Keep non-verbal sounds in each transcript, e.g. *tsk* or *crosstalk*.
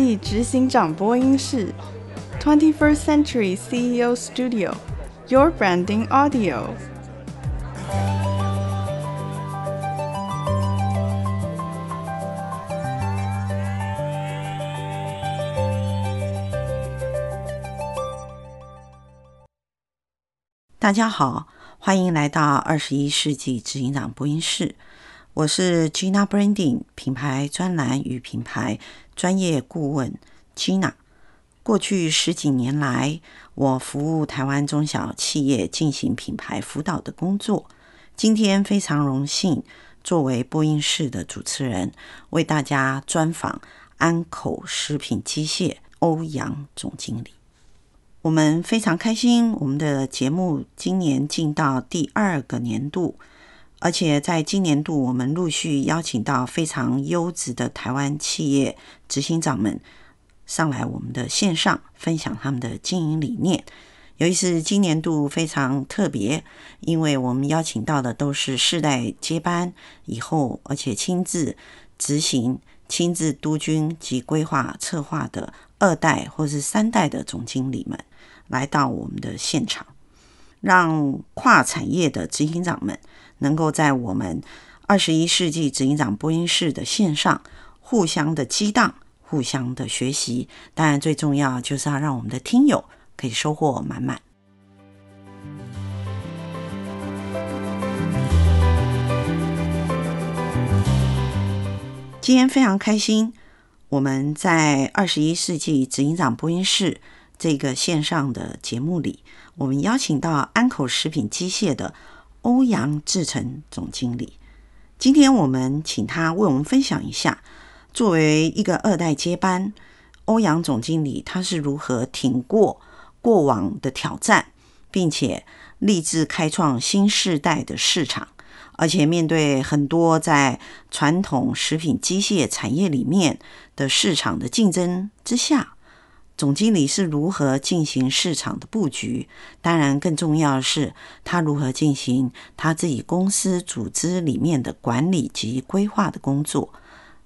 世纪执行长播音室，Twenty First Century CEO Studio，Your Branding Audio。大家好，欢迎来到二十一世纪执行长播音室。我是 Gina Branding 品牌专栏与品牌专业顾问 Gina。过去十几年来，我服务台湾中小企业进行品牌辅导的工作。今天非常荣幸，作为播音室的主持人，为大家专访安口食品机械欧阳总经理。我们非常开心，我们的节目今年进到第二个年度。而且在今年度，我们陆续邀请到非常优质的台湾企业执行长们上来我们的线上分享他们的经营理念。尤其是今年度非常特别，因为我们邀请到的都是世代接班以后，而且亲自执行、亲自督军及规划策划的二代或是三代的总经理们来到我们的现场，让跨产业的执行长们。能够在我们二十一世纪执行长播音室的线上互相的激荡、互相的学习，当然最重要就是要让我们的听友可以收获满满。今天非常开心，我们在二十一世纪执行长播音室这个线上的节目里，我们邀请到安口食品机械的。欧阳志成总经理，今天我们请他为我们分享一下，作为一个二代接班，欧阳总经理他是如何挺过过往的挑战，并且立志开创新世代的市场，而且面对很多在传统食品机械产业里面的市场的竞争之下。总经理是如何进行市场的布局？当然，更重要的是他如何进行他自己公司组织里面的管理及规划的工作。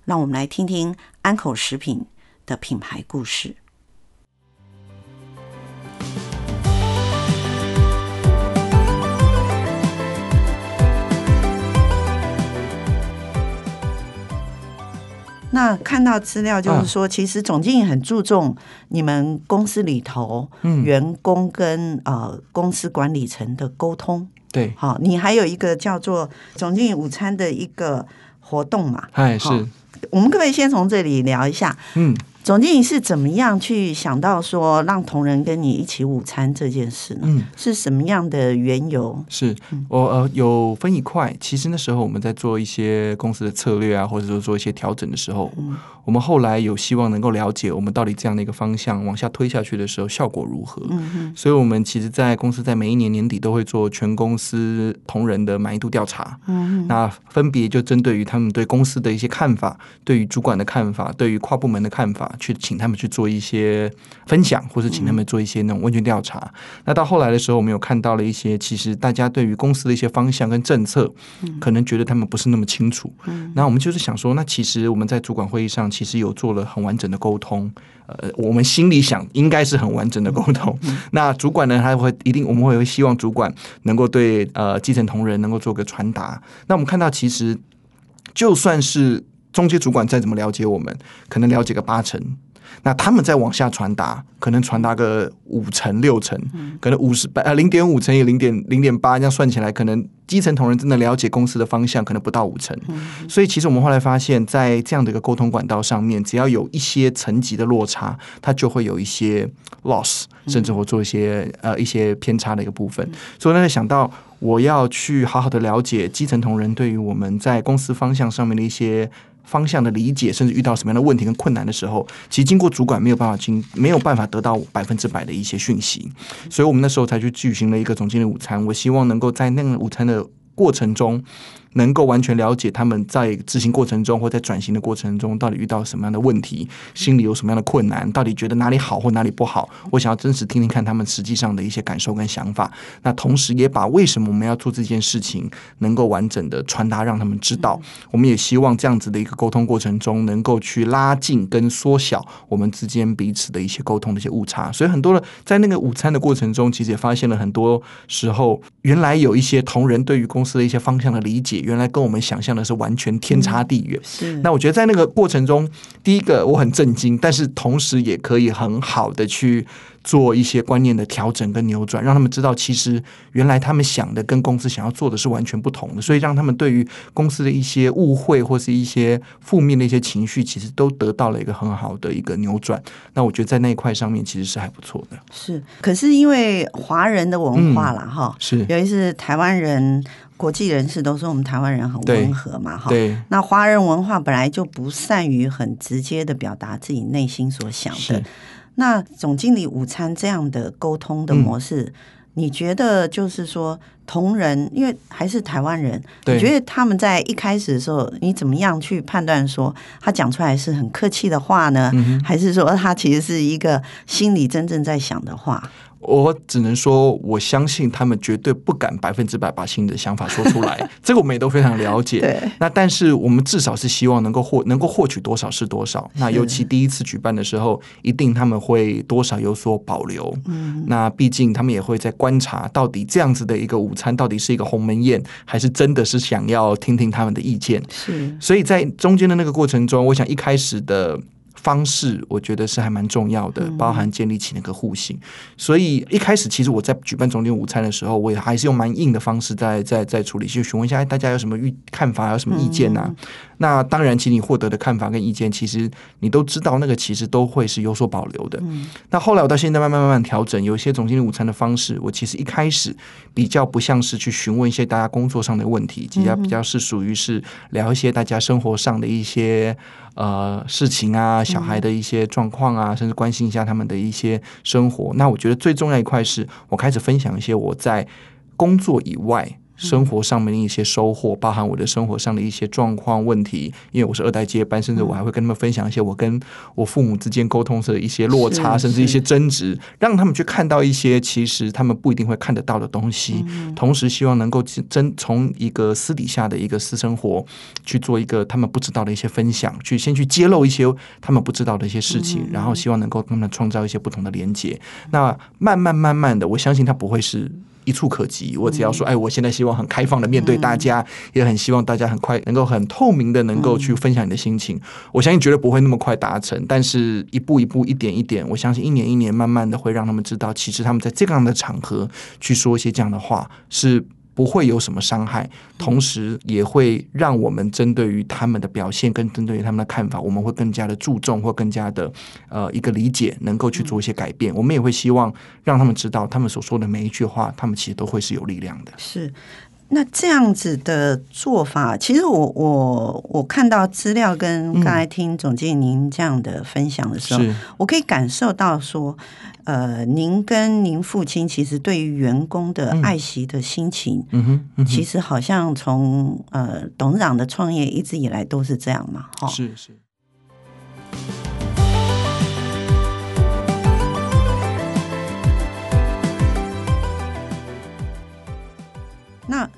让我们来听听安口食品的品牌故事。那看到资料就是说，其实总经理很注重你们公司里头员工跟呃公司管理层的沟通。对，好，你还有一个叫做总经理午餐的一个活动嘛？哎，是。我们可不可以先从这里聊一下？嗯。总经理是怎么样去想到说让同仁跟你一起午餐这件事呢？嗯，是什么样的缘由？是我呃有分一块，其实那时候我们在做一些公司的策略啊，或者说做一些调整的时候，嗯，我们后来有希望能够了解我们到底这样的一个方向往下推下去的时候效果如何。嗯嗯，所以我们其实，在公司在每一年年底都会做全公司同仁的满意度调查。嗯，那分别就针对于他们对公司的一些看法，对于主管的看法，对于跨部门的看法。去请他们去做一些分享，或是请他们做一些那种问卷调查。嗯。那到后来的时候，我们有看到了一些，其实大家对于公司的一些方向跟政策，可能觉得他们不是那么清楚。嗯。那我们就是想说，那其实我们在主管会议上，其实有做了很完整的沟通。呃，我们心里想，应该是很完整的沟通。那主管呢，他会一定，我们会希望主管能够对呃基层同仁能够做个传达。那我们看到，其实就算是。中介主管再怎么了解我们，可能了解个八成，那他们再往下传达，可能传达个五成六成，可能五十呃零点五乘以零点零点八，这样算起来，可能基层同仁真的了解公司的方向，可能不到五成。所以其实我们后来发现，在这样的一个沟通管道上面，只要有一些层级的落差，它就会有一些 loss，甚至会做一些呃一些偏差的一个部分。所以呢，想到我要去好好的了解基层同仁对于我们在公司方向上面的一些。方向的理解，甚至遇到什么样的问题跟困难的时候，其实经过主管没有办法经没有办法得到百分之百的一些讯息，所以我们那时候才去举行了一个总经理午餐。我希望能够在那个午餐的过程中，能够完全了解他们在执行过程中或在转型的过程中到底遇到什么样的问题，心里有什么样的困难，到底觉得哪里好或哪里不好。我想要真实听听看他们实际上的一些感受跟想法。那同时也把为什么我们要做这件事情能够完整的传达，让他们知道。我们也希望这样子的一个沟通过程中，能够去拉近跟缩小我们之间彼此的一些沟通的一些误差。所以很多的在那个午餐的过程中，其实也发现了很多时候，原来有一些同仁对于公司的一些方向的理解，原来跟我们想象的是完全天差地远。是。那我觉得在那个过程中，第一个我很震惊，但是同时也可以很好的去。做一些观念的调整跟扭转，让他们知道，其实原来他们想的跟公司想要做的是完全不同的，所以让他们对于公司的一些误会或是一些负面的一些情绪，其实都得到了一个很好的一个扭转。那我觉得在那一块上面其实是还不错的。是，可是因为华人的文化啦，哈、嗯，是，尤其是台湾人、国际人士都说我们台湾人很温和嘛，哈，对。那华人文化本来就不善于很直接的表达自己内心所想的。那总经理午餐这样的沟通的模式，嗯、你觉得就是说同仁，因为还是台湾人，你觉得他们在一开始的时候，你怎么样去判断说他讲出来是很客气的话呢？嗯、还是说他其实是一个心里真正在想的话？我只能说，我相信他们绝对不敢百分之百把心里的想法说出来，*laughs* 这个我们也都非常了解。对。那但是我们至少是希望能够获能够获取多少是多少。那尤其第一次举办的时候，一定他们会多少有所保留。嗯。那毕竟他们也会在观察，到底这样子的一个午餐，到底是一个鸿门宴，还是真的是想要听听他们的意见？是。所以在中间的那个过程中，我想一开始的。方式我觉得是还蛮重要的，包含建立起那个互信。所以一开始其实我在举办总经午餐的时候，我也还是用蛮硬的方式在在在处理，就询问一下大家有什么预看法，有什么意见啊？那当然，其实你获得的看法跟意见，其实你都知道，那个其实都会是有所保留的。那后来我到现在慢慢慢慢调整，有一些总经理午餐的方式，我其实一开始比较不像是去询问一些大家工作上的问题，比较比较是属于是聊一些大家生活上的一些。呃，事情啊，小孩的一些状况啊，甚至关心一下他们的一些生活。那我觉得最重要一块是我开始分享一些我在工作以外。生活上面的一些收获，包含我的生活上的一些状况问题，因为我是二代接班，甚至我还会跟他们分享一些我跟我父母之间沟通的一些落差，甚至一些争执，让他们去看到一些其实他们不一定会看得到的东西。同时，希望能够真从一个私底下的一个私生活去做一个他们不知道的一些分享，去先去揭露一些他们不知道的一些事情，然后希望能够跟他们创造一些不同的连接。那慢慢慢慢的，我相信他不会是。一触可及。我只要说，哎，我现在希望很开放的面对大家，嗯、也很希望大家很快能够很透明的能够去分享你的心情。嗯、我相信绝对不会那么快达成，但是一步一步，一点一点，我相信一年一年，慢慢的会让他们知道，其实他们在这样的场合去说一些这样的话是。不会有什么伤害，同时也会让我们针对于他们的表现跟针对于他们的看法，我们会更加的注重或更加的呃一个理解，能够去做一些改变。我们也会希望让他们知道，他们所说的每一句话，他们其实都会是有力量的。是。那这样子的做法，其实我我我看到资料跟刚才听总经理您这样的分享的时候，嗯、我可以感受到说，呃，您跟您父亲其实对于员工的爱惜的心情，嗯哼，嗯哼，其实好像从呃董事长的创业一直以来都是这样嘛，哈，是是。那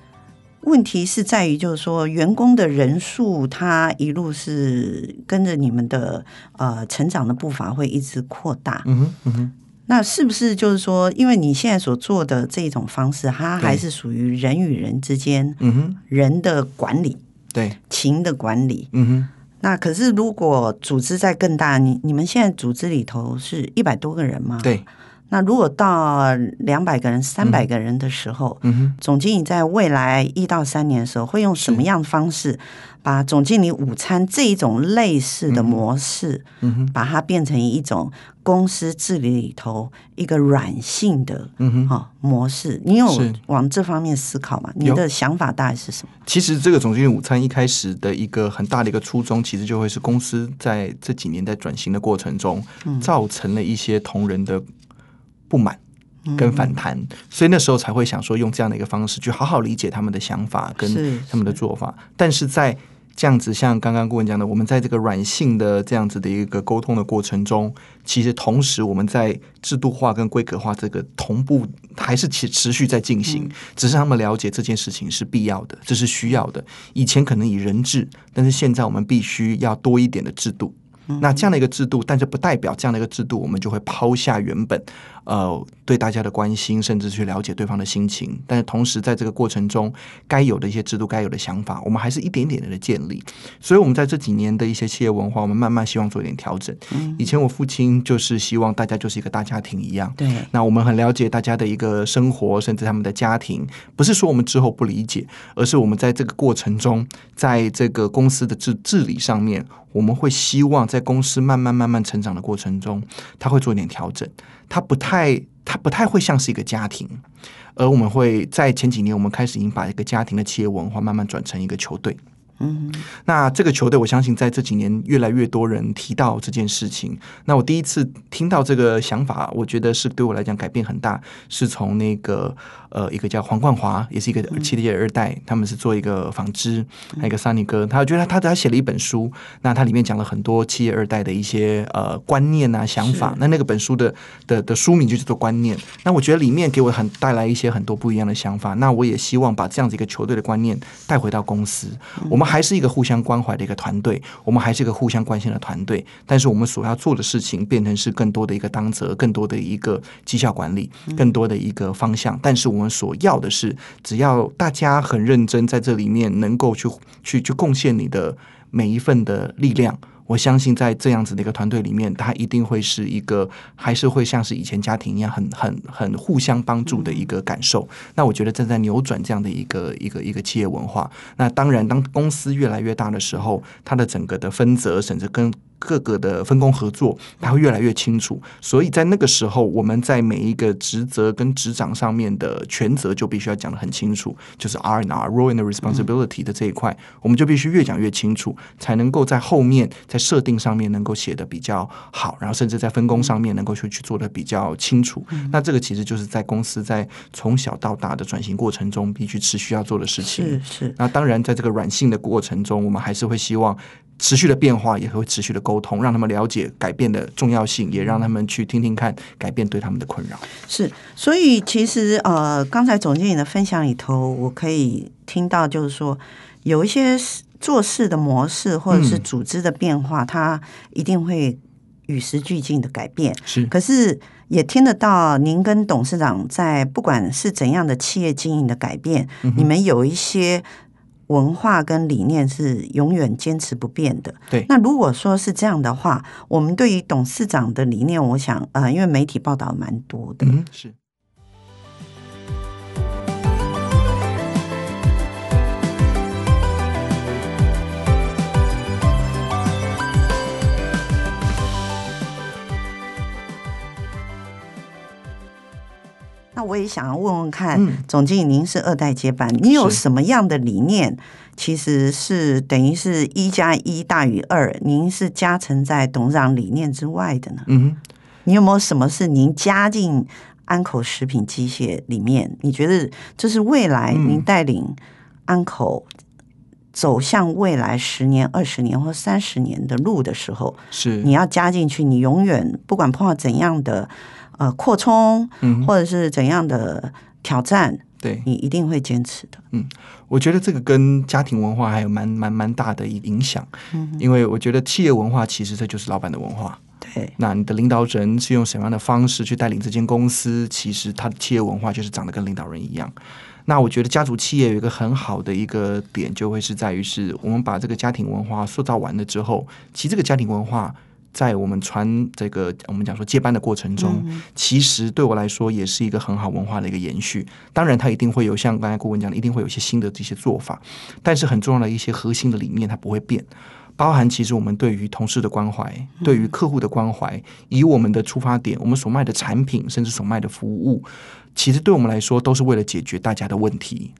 问题是在于，就是说，员工的人数，他一路是跟着你们的呃成长的步伐会一直扩大。嗯哼，嗯哼。那是不是就是说，因为你现在所做的这种方式，它还是属于人与人之间，嗯哼，人的管理，对，情的管理，嗯哼。那可是如果组织在更大，你你们现在组织里头是一百多个人吗？对。那如果到两百个人、三百个人的时候，总经理在未来一到三年的时候，会用什么样的方式把总经理午餐这一种类似的模式，把它变成一种公司治理里头一个软性的，嗯哼，模式？你有往这方面思考吗？你的想法大概是什么？其实这个总经理午餐一开始的一个很大的一个初衷，其实就会是公司在这几年在转型的过程中，造成了一些同仁的。不满，跟反弹，嗯、所以那时候才会想说用这样的一个方式去好好理解他们的想法跟他们的做法。但是在这样子，像刚刚顾问讲的，我们在这个软性的这样子的一个沟通的过程中，其实同时我们在制度化跟规格化这个同步还是持持续在进行，嗯、只是他们了解这件事情是必要的，这是需要的。以前可能以人治，但是现在我们必须要多一点的制度。那这样的一个制度，但是不代表这样的一个制度，我们就会抛下原本呃对大家的关心，甚至去了解对方的心情。但是同时，在这个过程中，该有的一些制度、该有的想法，我们还是一点点的建立。所以，我们在这几年的一些企业文化，我们慢慢希望做一点调整。以前我父亲就是希望大家就是一个大家庭一样。对。那我们很了解大家的一个生活，甚至他们的家庭，不是说我们之后不理解，而是我们在这个过程中，在这个公司的治治理上面。我们会希望在公司慢慢慢慢成长的过程中，他会做一点调整。他不太，他不太会像是一个家庭，而我们会在前几年，我们开始已经把一个家庭的企业文化慢慢转成一个球队。嗯，那这个球队，我相信在这几年越来越多人提到这件事情。那我第一次听到这个想法，我觉得是对我来讲改变很大，是从那个呃一个叫黄冠华，也是一个企业二代，他们是做一个纺织，还有一个 Sunny 哥，他觉得他他写了一本书，那他里面讲了很多企业二代的一些呃观念啊想法。那那个本书的的的书名就叫做观念。那我觉得里面给我很带来一些很多不一样的想法。那我也希望把这样子一个球队的观念带回到公司，我们。还是一个互相关怀的一个团队，我们还是一个互相关心的团队。但是我们所要做的事情变成是更多的一个当责，更多的一个绩效管理，更多的一个方向。但是我们所要的是，只要大家很认真在这里面，能够去去去贡献你的每一份的力量。我相信在这样子的一个团队里面，他一定会是一个，还是会像是以前家庭一样很，很很很互相帮助的一个感受。那我觉得正在扭转这样的一个一个一个企业文化。那当然，当公司越来越大的时候，它的整个的分责，甚至跟各个的分工合作，它会越来越清楚。所以在那个时候，我们在每一个职责跟职掌上面的权责就必须要讲得很清楚，就是 R and R role and responsibility 的这一块，我们就必须越讲越清楚，才能够在后面在设定上面能够写的比较好，然后甚至在分工上面能够去去做的比较清楚。那这个其实就是在公司在从小到大的转型过程中必须持续要做的事情。是是。那当然，在这个软性的过程中，我们还是会希望。持续的变化也会持续的沟通，让他们了解改变的重要性，也让他们去听听看改变对他们的困扰。是，所以其实呃，刚才总经理的分享里头，我可以听到就是说，有一些做事的模式或者是组织的变化，嗯、它一定会与时俱进的改变。是，可是也听得到您跟董事长在不管是怎样的企业经营的改变，嗯、你们有一些。文化跟理念是永远坚持不变的。对，那如果说是这样的话，我们对于董事长的理念，我想，呃，因为媒体报道蛮多的，嗯，是。那我也想要问问看，总经理，您是二代接班，你有什么样的理念？其实是等于是一加一大于二，您是加成在董事长理念之外的呢？嗯，你有没有什么是您加进安口食品机械里面？你觉得这是未来您带领安口走向未来十年、二十年或三十年的路的时候，是你要加进去，你永远不管碰到怎样的。呃，扩充，或者是怎样的挑战，嗯、对你一定会坚持的。嗯，我觉得这个跟家庭文化还有蛮蛮蛮大的影响。嗯，因为我觉得企业文化其实这就是老板的文化。对，那你的领导人是用什么样的方式去带领这间公司？其实他的企业文化就是长得跟领导人一样。那我觉得家族企业有一个很好的一个点，就会是在于是我们把这个家庭文化塑造完了之后，其实这个家庭文化。在我们传这个我们讲说接班的过程中，其实对我来说也是一个很好文化的一个延续。当然，它一定会有像刚才顾问讲的，一定会有一些新的这些做法。但是很重要的一些核心的理念，它不会变。包含其实我们对于同事的关怀，对于客户的关怀，以我们的出发点，我们所卖的产品，甚至所卖的服务，其实对我们来说都是为了解决大家的问题。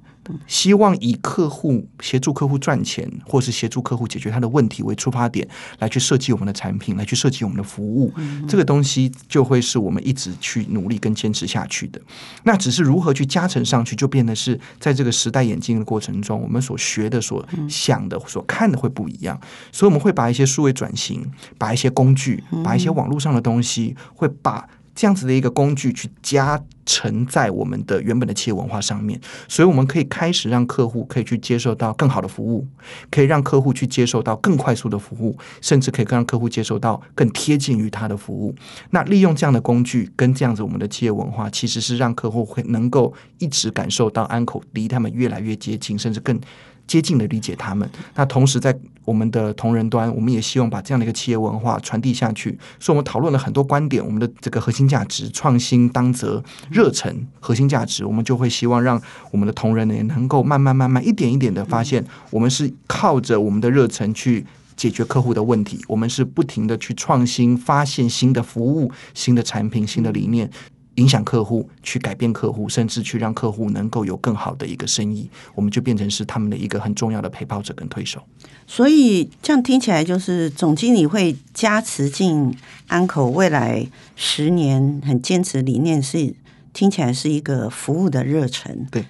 希望以客户协助客户赚钱，或是协助客户解决他的问题为出发点，来去设计我们的产品，来去设计我们的服务。嗯、这个东西就会是我们一直去努力跟坚持下去的。那只是如何去加成上去，就变得是在这个时代演进的过程中，我们所学的、所想的、所看的会不一样。所以我们会把一些数位转型，把一些工具，把一些网络上的东西，会把。这样子的一个工具去加成在我们的原本的企业文化上面，所以我们可以开始让客户可以去接受到更好的服务，可以让客户去接受到更快速的服务，甚至可以让客户接受到更贴近于他的服务。那利用这样的工具跟这样子我们的企业文化，其实是让客户会能够一直感受到安口离他们越来越接近，甚至更。接近的理解他们，那同时在我们的同仁端，我们也希望把这样的一个企业文化传递下去。所以，我们讨论了很多观点，我们的这个核心价值——创新、当责、热忱，核心价值，我们就会希望让我们的同仁呢，也能够慢慢、慢慢、一点一点的发现，我们是靠着我们的热忱去解决客户的问题，我们是不停的去创新、发现新的服务、新的产品、新的理念。影响客户，去改变客户，甚至去让客户能够有更好的一个生意，我们就变成是他们的一个很重要的陪跑者跟推手。所以这样听起来，就是总经理会加持进安口未来十年很坚持理念是，听起来是一个服务的热忱。对。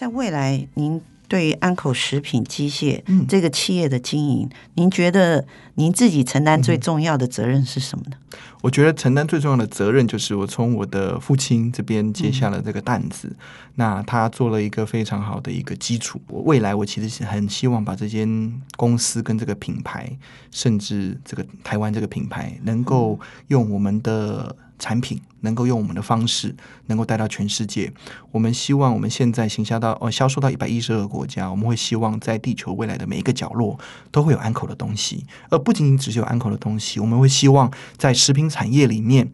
在未来，您对安口食品机械这个企业的经营，嗯、您觉得您自己承担最重要的责任是什么呢？我觉得承担最重要的责任就是我从我的父亲这边接下了这个担子，嗯、那他做了一个非常好的一个基础。我未来我其实是很希望把这间公司跟这个品牌，甚至这个台湾这个品牌，能够用我们的。产品能够用我们的方式，能够带到全世界。我们希望我们现在行销到哦，销售到一百一十二个国家。我们会希望在地球未来的每一个角落都会有安口的东西，而不仅仅只是有安口的东西。我们会希望在食品产业里面，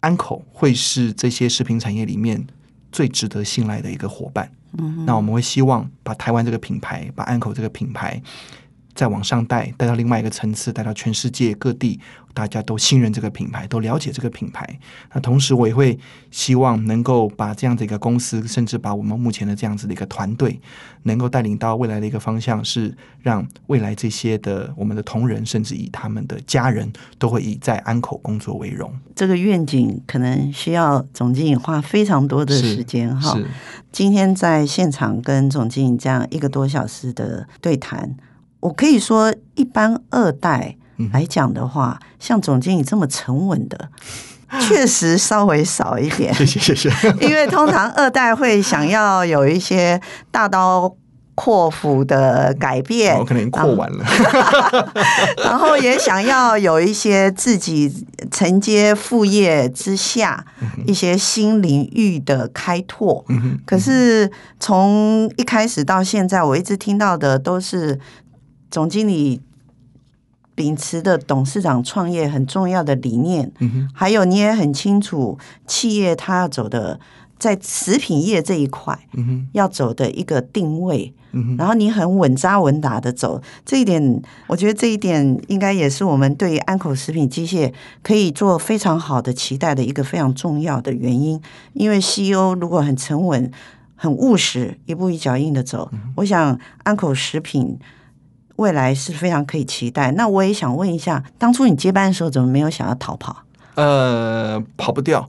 安口会是这些食品产业里面最值得信赖的一个伙伴。嗯，那我们会希望把台湾这个品牌，把安口这个品牌。再往上带，带到另外一个层次，带到全世界各地，大家都信任这个品牌，都了解这个品牌。那同时，我也会希望能够把这样的一个公司，甚至把我们目前的这样子的一个团队，能够带领到未来的一个方向，是让未来这些的我们的同仁，甚至以他们的家人都会以在安口工作为荣。这个愿景可能需要总经理花非常多的时间哈。今天在现场跟总经理这样一个多小时的对谈。我可以说，一般二代来讲的话，嗯、像总经理这么沉稳的，*laughs* 确实稍微少一点。谢谢谢谢。*laughs* 因为通常二代会想要有一些大刀阔斧的改变，我可能扩完了。*laughs* 然后也想要有一些自己承接副业之下一些新领域的开拓。可是从一开始到现在，我一直听到的都是。总经理秉持的董事长创业很重要的理念，嗯、还有你也很清楚，企业它要走的在食品业这一块，嗯、要走的一个定位，然后你很稳扎稳打的走，这一点，我觉得这一点应该也是我们对于安口食品机械可以做非常好的期待的一个非常重要的原因，因为 CEO 如果很沉稳、很务实、一步一脚印的走，我想安口食品。未来是非常可以期待。那我也想问一下，当初你接班的时候，怎么没有想要逃跑？呃，跑不掉。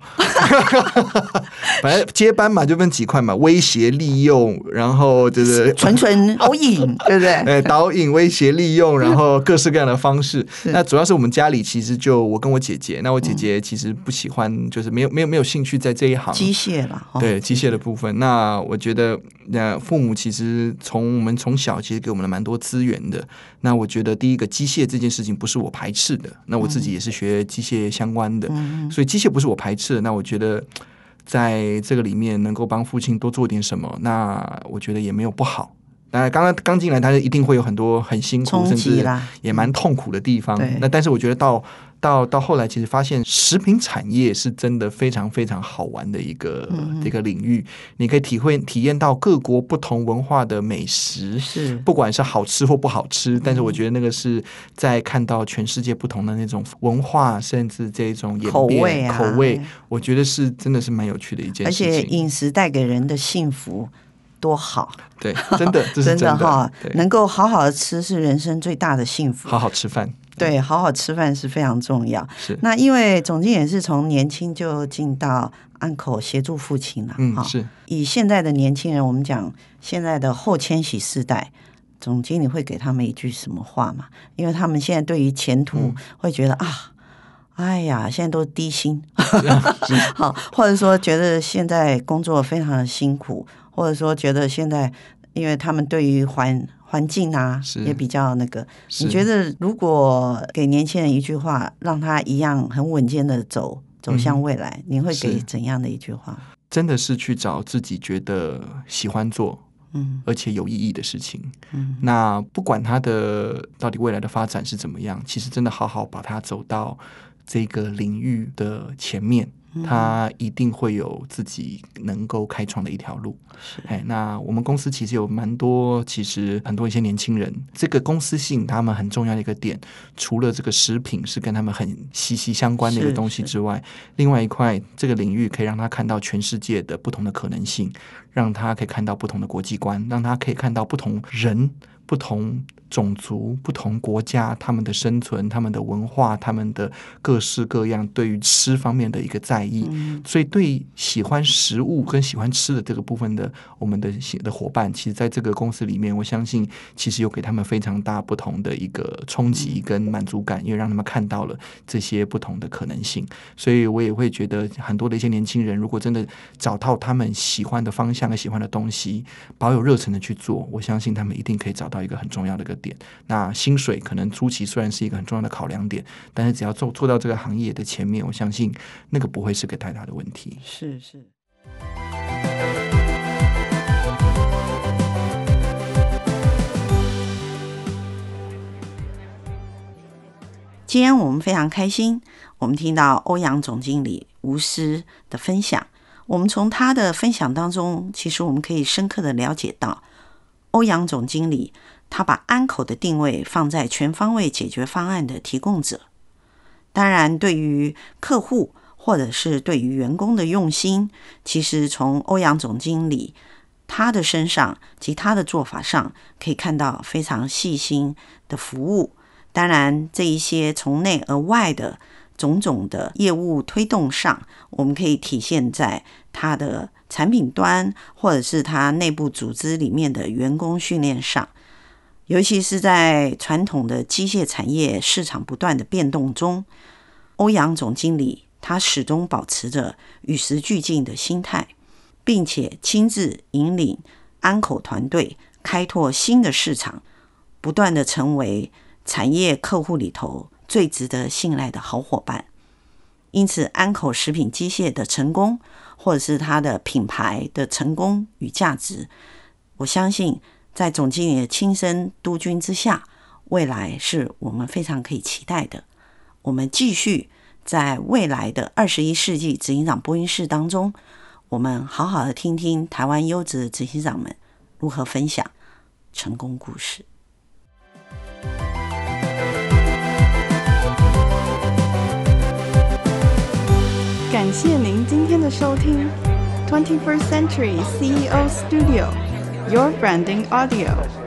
反正接班嘛，就分几块嘛，威胁、利用，然后就是纯纯导引，*laughs* 对不对？哎，导引、威胁、利用，然后各式各样的方式。那主要是我们家里其实就我跟我姐姐，那我姐姐其实不喜欢，就是没有没有没有兴趣在这一行机械了。对机械的部分，那我觉得那父母其实从我们从小其实给我们了蛮多资源的。那我觉得第一个机械这件事情不是我排斥的，那我自己也是学机械相关的，嗯、所以机械不是我排斥的。那我觉得 *tsk* 在这个里面能够帮父亲多做点什么，那我觉得也没有不好。当然，刚刚刚进来，他就一定会有很多很辛苦，甚至也蛮痛苦的地方。那但是我觉得到到到后来，其实发现食品产业是真的非常非常好玩的一个、嗯、一个领域。你可以体会体验到各国不同文化的美食，是不管是好吃或不好吃。但是我觉得那个是在看到全世界不同的那种文化，甚至这种演变口味、啊、口味，我觉得是真的是蛮有趣的一件事情。而且饮食带给人的幸福。多好，对，真的，这是 *laughs* 真的，哈，能够好好的吃是人生最大的幸福。好好吃饭，对，好好吃饭是非常重要。是，那因为总经也是从年轻就进到安口协助父亲了，嗯，是。以现在的年轻人，我们讲现在的后千禧世代，总经理会给他们一句什么话嘛？因为他们现在对于前途会觉得、嗯、啊，哎呀，现在都低薪，*laughs* 好，或者说觉得现在工作非常的辛苦。或者说，觉得现在，因为他们对于环环境啊，也比较那个。你觉得，如果给年轻人一句话，让他一样很稳健的走走向未来，嗯，你会给怎样的一句话？真的是去找自己觉得喜欢做，嗯，而且有意义的事情。嗯，那不管他的到底未来的发展是怎么样，其实真的好好把它走到这个领域的前面。他一定会有自己能够开创的一条路。哎，那我们公司其实有蛮多，其实很多一些年轻人，这个公司性他们很重要的一个点，除了这个食品是跟他们很息息相关的一个东西之外，另外一块这个领域可以让他看到全世界的不同的可能性，让他可以看到不同的国际观，让他可以看到不同人。不同种族、不同国家，他们的生存、他们的文化、他们的各式各样对于吃方面的一个在意，嗯、所以对喜欢食物跟喜欢吃的这个部分的我们的的伙伴，其实在这个公司里面，我相信其实有给他们非常大不同的一个冲击跟满足感，因为让他们看到了这些不同的可能性。所以我也会觉得很多的一些年轻人，如果真的找到他们喜欢的方向和喜欢的东西，保有热忱的去做，我相信他们一定可以找到。到一个很重要的一个点，那薪水可能初期虽然是一个很重要的考量点，但是只要做做到这个行业的前面，我相信那个不会是个太大的问题。是是。今天我们非常开心，我们听到欧阳总经理无私的分享。我们从他的分享当中，其实我们可以深刻的了解到，欧阳总经理。他把安口的定位放在全方位解决方案的提供者。当然，对于客户或者是对于员工的用心，其实从欧阳总经理他的身上及他的做法上，可以看到非常细心的服务。当然，这一些从内而外的种种的业务推动上，我们可以体现在他的产品端，或者是他内部组织里面的员工训练上。尤其是在传统的机械产业市场不断的变动中，欧阳总经理他始终保持着与时俱进的心态，并且亲自引领安口团队开拓新的市场，不断的成为产业客户里头最值得信赖的好伙伴。因此，安口食品机械的成功，或者是它的品牌的成功与价值，我相信。在总经理的亲身督军之下，未来是我们非常可以期待的。我们继续在未来的二十一世纪执行长播音室当中，我们好好的听听台湾优质的执行长们如何分享成功故事。感谢您今天的收听，Twenty First Century CEO Studio。Your Branding Audio.